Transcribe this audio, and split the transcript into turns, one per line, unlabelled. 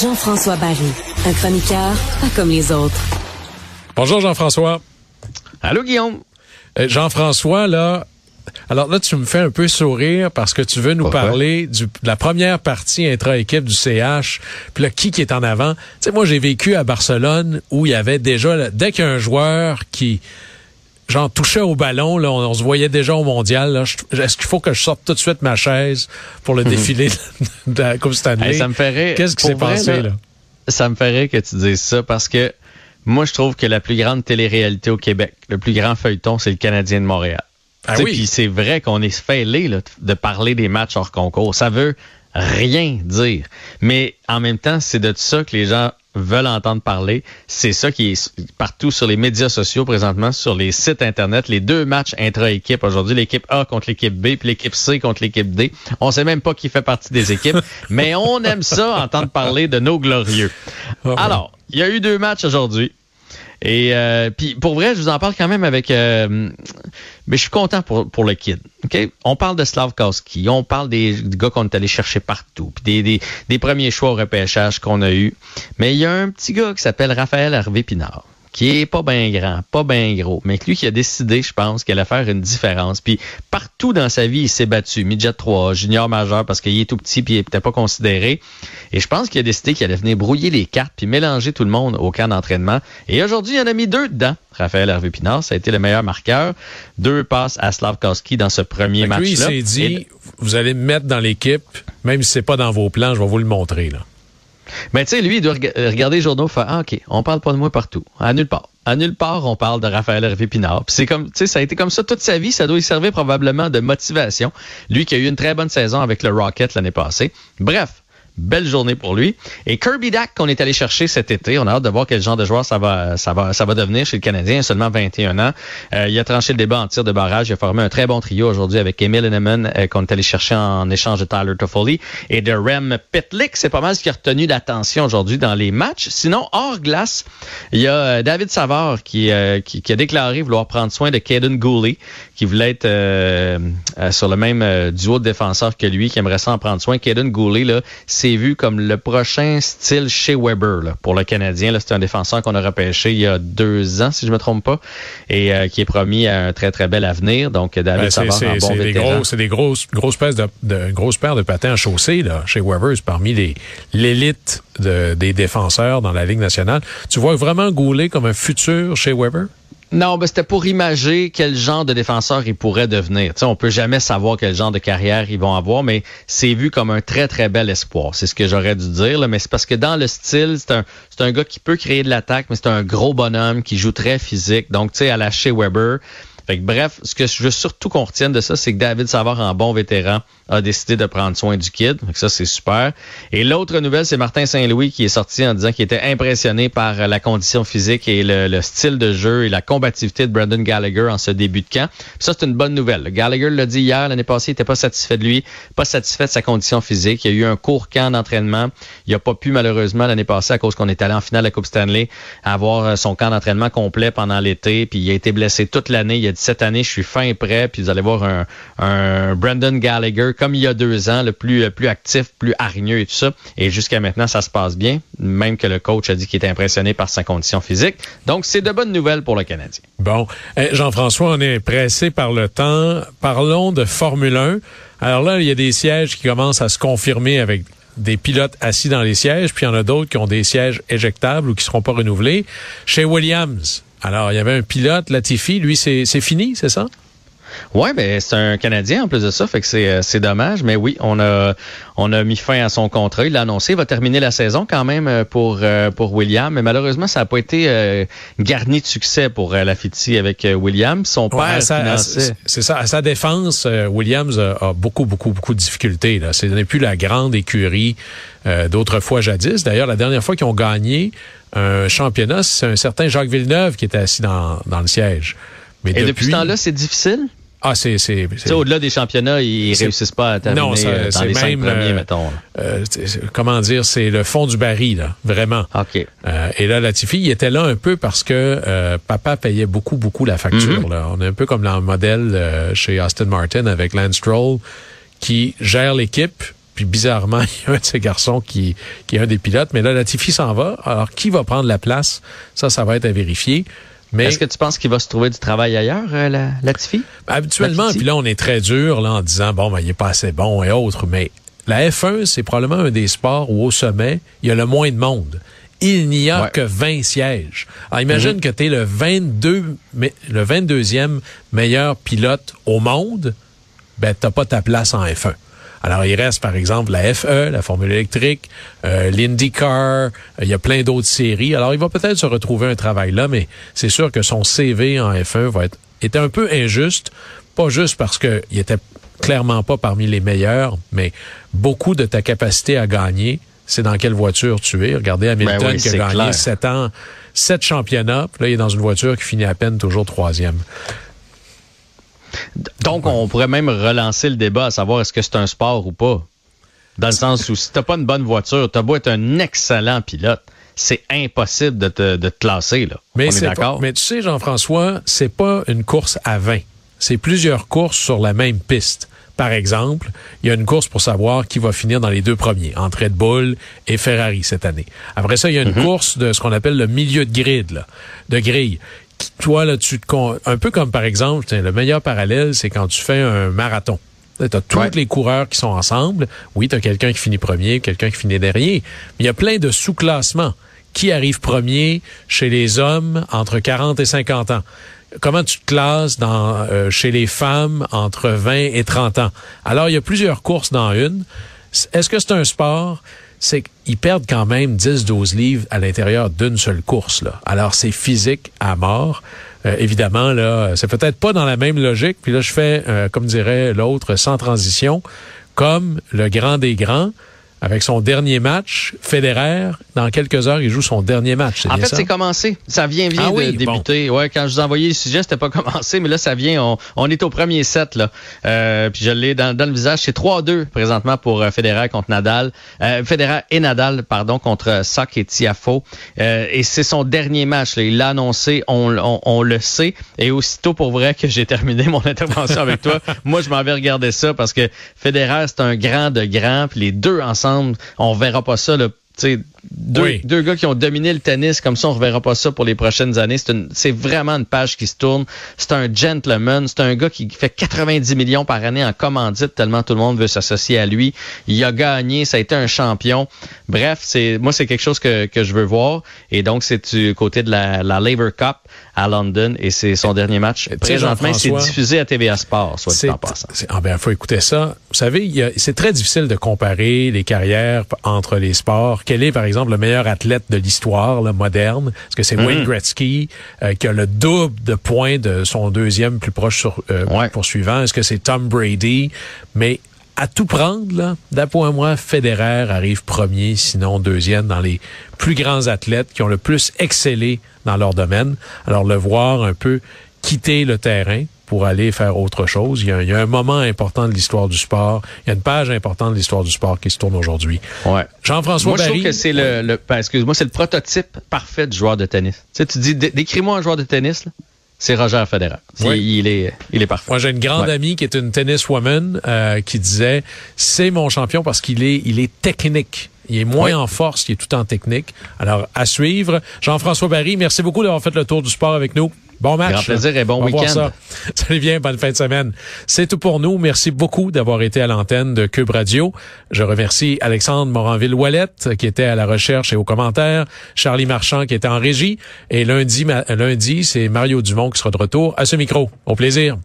Jean-François Barry, un chroniqueur pas comme les autres.
Bonjour Jean-François.
Allô Guillaume.
Euh, Jean-François, là, alors là, tu me fais un peu sourire parce que tu veux nous parler du, de la première partie intra-équipe du CH. Puis là, qui qui est en avant? Tu sais, moi, j'ai vécu à Barcelone où il y avait déjà, dès qu'un joueur qui genre touchait au ballon, là, on, se voyait déjà au mondial. Est-ce qu'il faut que je sorte tout de suite ma chaise pour le défilé de la Coupe Stanley?
ça me ferait.
Qu'est-ce qui s'est passé là,
Ça me ferait que tu dises ça parce que moi, je trouve que la plus grande télé-réalité au Québec, le plus grand feuilleton, c'est le Canadien de Montréal. Ah oui. Puis c'est vrai qu'on est fêlé de parler des matchs hors concours. Ça veut rien dire. Mais en même temps, c'est de ça que les gens veulent entendre parler. C'est ça qui est partout sur les médias sociaux présentement, sur les sites Internet. Les deux matchs intra-équipe aujourd'hui, l'équipe A contre l'équipe B, puis l'équipe C contre l'équipe D. On sait même pas qui fait partie des équipes, mais on aime ça, entendre parler de nos glorieux. Ah Alors, il y a eu deux matchs aujourd'hui. Et euh, puis pour vrai, je vous en parle quand même avec. Euh, mais je suis content pour, pour le kid. Ok, On parle de Slavkowski, on parle des, gars qu'on est allé chercher partout, puis des, des, des premiers choix au repêchage qu'on a eu. Mais il y a un petit gars qui s'appelle Raphaël Hervé Pinard qui est pas bien grand, pas bien gros, mais lui qui a décidé, je pense, qu'elle allait faire une différence. Puis partout dans sa vie, il s'est battu. Midget 3, junior majeur, parce qu'il est tout petit puis il n'était pas considéré. Et je pense qu'il a décidé qu'il allait venir brouiller les cartes puis mélanger tout le monde au camp d'entraînement. Et aujourd'hui, il en a mis deux dedans. Raphaël Hervé Pinard, ça a été le meilleur marqueur. Deux passes à Slavkowski dans ce premier match-là.
Lui, il s'est dit, vous allez me mettre dans l'équipe, même si c'est pas dans vos plans, je vais vous le montrer, là.
Mais tu sais, lui, il doit euh, regarder les journaux, faire ah, OK, on parle pas de moi partout. À nulle part. À nulle part, on parle de Raphaël Hervé Pinard. c'est comme, tu sais, ça a été comme ça toute sa vie. Ça doit lui servir probablement de motivation. Lui qui a eu une très bonne saison avec le Rocket l'année passée. Bref, Belle journée pour lui. Et Kirby Dack qu'on est allé chercher cet été, on a hâte de voir quel genre de joueur ça va, ça va, ça va devenir chez le Canadien. seulement 21 ans. Euh, il a tranché le débat en tir de barrage. Il a formé un très bon trio aujourd'hui avec Emil Henneman euh, qu'on est allé chercher en échange de Tyler Toffoli et de Rem Pitlick. C'est pas mal ce qui a retenu l'attention aujourd'hui dans les matchs. Sinon, hors glace, il y a euh, David Savard qui, qui, a déclaré vouloir prendre soin de Caden Gooley, qui voulait être sur le même duo de défenseurs que lui, qui aimerait s'en prendre soin. Caden Gooley, là, vu comme le prochain style chez Weber pour le Canadien. C'est un défenseur qu'on a repêché il y a deux ans, si je me trompe pas, et euh, qui est promis à un très, très bel avenir. Donc, David ben, Savard, un bon vétéran.
C'est des grosses, grosses paires de, de, grosses paires de patins à chaussée là, chez Weber. C'est parmi l'élite des défenseurs dans la Ligue nationale. Tu vois vraiment Goulet comme un futur chez Weber?
Non, ben c'était pour imager quel genre de défenseur il pourrait devenir. sais, on peut jamais savoir quel genre de carrière ils vont avoir, mais c'est vu comme un très très bel espoir. C'est ce que j'aurais dû dire, là, mais c'est parce que dans le style, c'est un c'est un gars qui peut créer de l'attaque, mais c'est un gros bonhomme qui joue très physique. Donc tu sais, à la chez Weber, fait que, bref, ce que je veux surtout qu'on retienne de ça, c'est que David Savard, en bon vétéran, a décidé de prendre soin du kid. Donc ça, c'est super. Et l'autre nouvelle, c'est Martin Saint-Louis qui est sorti en disant qu'il était impressionné par la condition physique et le, style de jeu et la combativité de Brandon Gallagher en ce début de camp. ça, c'est une bonne nouvelle. Gallagher l'a dit hier, l'année passée, il n'était pas satisfait de lui, pas satisfait de sa condition physique. Il y a eu un court camp d'entraînement. Il n'a pas pu, malheureusement, l'année passée, à cause qu'on est allé en finale de la Coupe Stanley, avoir son camp d'entraînement complet pendant l'été. Puis il a été blessé toute l'année. Cette année, je suis fin et prêt, puis vous allez voir un, Brandon Gallagher comme il y a deux ans, le plus, plus actif, plus hargneux et tout ça. Et jusqu'à maintenant, ça se passe bien, même que le coach a dit qu'il était impressionné par sa condition physique. Donc, c'est de bonnes nouvelles pour le Canadien.
Bon. Eh, Jean-François, on est pressé par le temps. Parlons de Formule 1. Alors là, il y a des sièges qui commencent à se confirmer avec des pilotes assis dans les sièges, puis il y en a d'autres qui ont des sièges éjectables ou qui seront pas renouvelés. Chez Williams, alors, il y avait un pilote, Latifi, lui, c'est fini, c'est ça?
Oui, ben c'est un Canadien en plus de ça, fait que c'est euh, dommage, mais oui, on a on a mis fin à son contrat. Il l'a annoncé, il va terminer la saison quand même euh, pour euh, pour William, mais malheureusement ça n'a pas été garni de succès pour la Fiti avec William. Son père
C'est ça, à sa défense, Williams a, beaucoup beaucoup beaucoup de difficultés. Là, ce n'est plus la grande écurie d'autrefois jadis. D'ailleurs, la dernière fois qu'ils ont gagné un championnat, c'est un certain Jacques Villeneuve qui était assis dans, dans le siège.
Mais Et depuis, ce temps-là, c'est difficile?
Ah, c'est c'est
au-delà des championnats, ils réussissent pas à terminer non, euh, dans les cinq premiers, euh, mettons.
Euh, comment dire, c'est le fond du baril, là, vraiment.
Ok.
Euh, et là, Latifi, il était là un peu parce que papa payait beaucoup, beaucoup la facture. Mhm. là. On est un peu comme le modèle chez Austin Martin avec Lance Stroll qui gère l'équipe. Puis bizarrement, il y a un de ces garçons qui, qui est un des pilotes. Mais là, Latifi s'en va. Alors, qui va prendre la place? Ça, ça va être à vérifier.
Est-ce que tu penses qu'il va se trouver du travail ailleurs, euh, la, Latifi?
Ben, habituellement, puis là, on est très dur là, en disant, bon, ben, il est pas assez bon et autres, mais la F1, c'est probablement un des sports où, au sommet, il y a le moins de monde. Il n'y a que 20 sièges. Alors, imagine mhm. que tu es le 22, le 22e meilleur pilote au monde, ben, t'as pas ta place en F1. Alors, il reste, par exemple, la FE, la Formule électrique, euh, l'IndyCar, euh, il y a plein d'autres séries. Alors, il va peut-être se retrouver un travail là, mais c'est sûr que son CV en F1 va être était un peu injuste, pas juste parce qu'il était clairement pas parmi les meilleurs, mais beaucoup de ta capacité à gagner, c'est dans quelle voiture tu es. Regardez Hamilton ben qui a gagné sept ans, sept championnats, puis là, il est dans une voiture qui finit à peine toujours troisième.
Donc, on pourrait même relancer le débat à savoir est-ce que c'est un sport ou pas. Dans le sens où si t'as pas une bonne voiture, t'as beau être un excellent pilote, c'est impossible de te, de te classer. Là.
Mais c'est d'accord? Mais tu sais, Jean-François, c'est pas une course à 20. C'est plusieurs courses sur la même piste. Par exemple, il y a une course pour savoir qui va finir dans les deux premiers, entre Red Bull et Ferrari cette année. Après ça, il y a une mm-hmm. course de ce qu'on appelle le milieu de grid, là, de grille toi, là, tu te un peu comme par exemple, le meilleur parallèle, c'est quand tu fais un marathon. Tu as tous les coureurs qui sont ensemble. Oui, tu as quelqu'un qui finit premier, quelqu'un qui finit dernier. Mais il y a plein de sous-classements. Qui arrive premier chez les hommes entre 40 et 50 ans? Comment tu te classes dans, euh, chez les femmes entre 20 et 30 ans? Alors, il y a plusieurs courses dans une. Est-ce que c'est un sport? C'est qu'ils perdent quand même 10-12 livres à l'intérieur d'une seule course. Là. Alors, c'est physique à mort. Euh, évidemment, là, c'est peut-être pas dans la même logique. Puis là, je fais, euh, comme dirait l'autre, sans transition, comme le grand des grands avec son dernier match. Federer, dans quelques heures, il joue son dernier match.
En fait, c'est commencé. Ça vient, vient ah de débuter. Ouais, quand je vous envoyais le sujet, c'était pas commencé, mais là, ça vient. On, on est au premier set, là. Euh, puis je l'ai dans, dans, le visage. C'est 3-2 présentement pour euh, Federer contre Nadal. Euh, Federer et Nadal, pardon, contre Sock et Tiafo. Euh, et c'est son dernier match. Là. Il l'a annoncé, on, on, on, le sait. Et aussitôt, pour vrai, que j'ai terminé mon intervention avec toi, moi, je m'en vais regarder ça parce que Federer, c'est un grand de grand. Puis les deux ensemble, on verra pas ça là, deux, deux gars qui ont dominé le tennis, comme ça, on ne reverra pas ça pour les prochaines années. C'est vraiment une page qui se tourne. C'est un gentleman. C'est un gars qui fait 90 millions par année en commandite, tellement tout le monde veut s'associer à lui. Il a gagné, ça a été un champion. Bref, c'est moi, c'est quelque chose que, que je veux voir. Et donc, c'est du côté de la, la Labour Cup à London et c'est son dernier match. Présentement, c'est diffusé à TVA Sport, soit dit en passant.
Ah ben, faut écouter ça. Vous savez, c'est très difficile de comparer les carrières entre les sports. Quel est, par exemple, le meilleur athlète de l'histoire moderne? Est-ce que c'est Wayne mm-hmm. Gretzky euh, qui a le double de points de son deuxième plus proche sur, euh, poursuivant? Est-ce que c'est Tom Brady? Mais à tout prendre, là, d'après moi, Federer arrive premier, sinon deuxième dans les plus grands athlètes qui ont le plus excellé dans leur domaine. Alors le voir un peu quitter le terrain, pour aller faire autre chose. Il y, a, il y a un moment important de l'histoire du sport. Il y a une page importante de l'histoire du sport qui se tourne aujourd'hui.
Ouais.
Jean-François
Moi,
je
trouve que c'est le, le ben, excuse-moi, c'est le prototype parfait du joueur de tennis. Tu sais, tu dis, décris-moi un joueur de tennis, là. C'est Roger Federer. Il, est, il est parfait.
Moi, j'ai une grande amie qui est une tenniswoman euh, qui disait c'est mon champion parce qu'il est, il est technique. Il est moins en force, il est tout en technique. Alors, à suivre. Jean-François Barry, merci beaucoup d'avoir fait le tour du sport avec nous. Bon match.
Grand plaisir et bon week-end.
Salut bien, bonne fin de semaine. C'est tout pour nous. Merci beaucoup d'avoir été à l'antenne de Cube Radio. Je remercie Alexandre Moranville-Wallet qui était à la recherche et aux commentaires, Charlie Marchand qui était en régie et lundi, lundi c'est Mario Dumont qui sera de retour à ce micro. Au plaisir.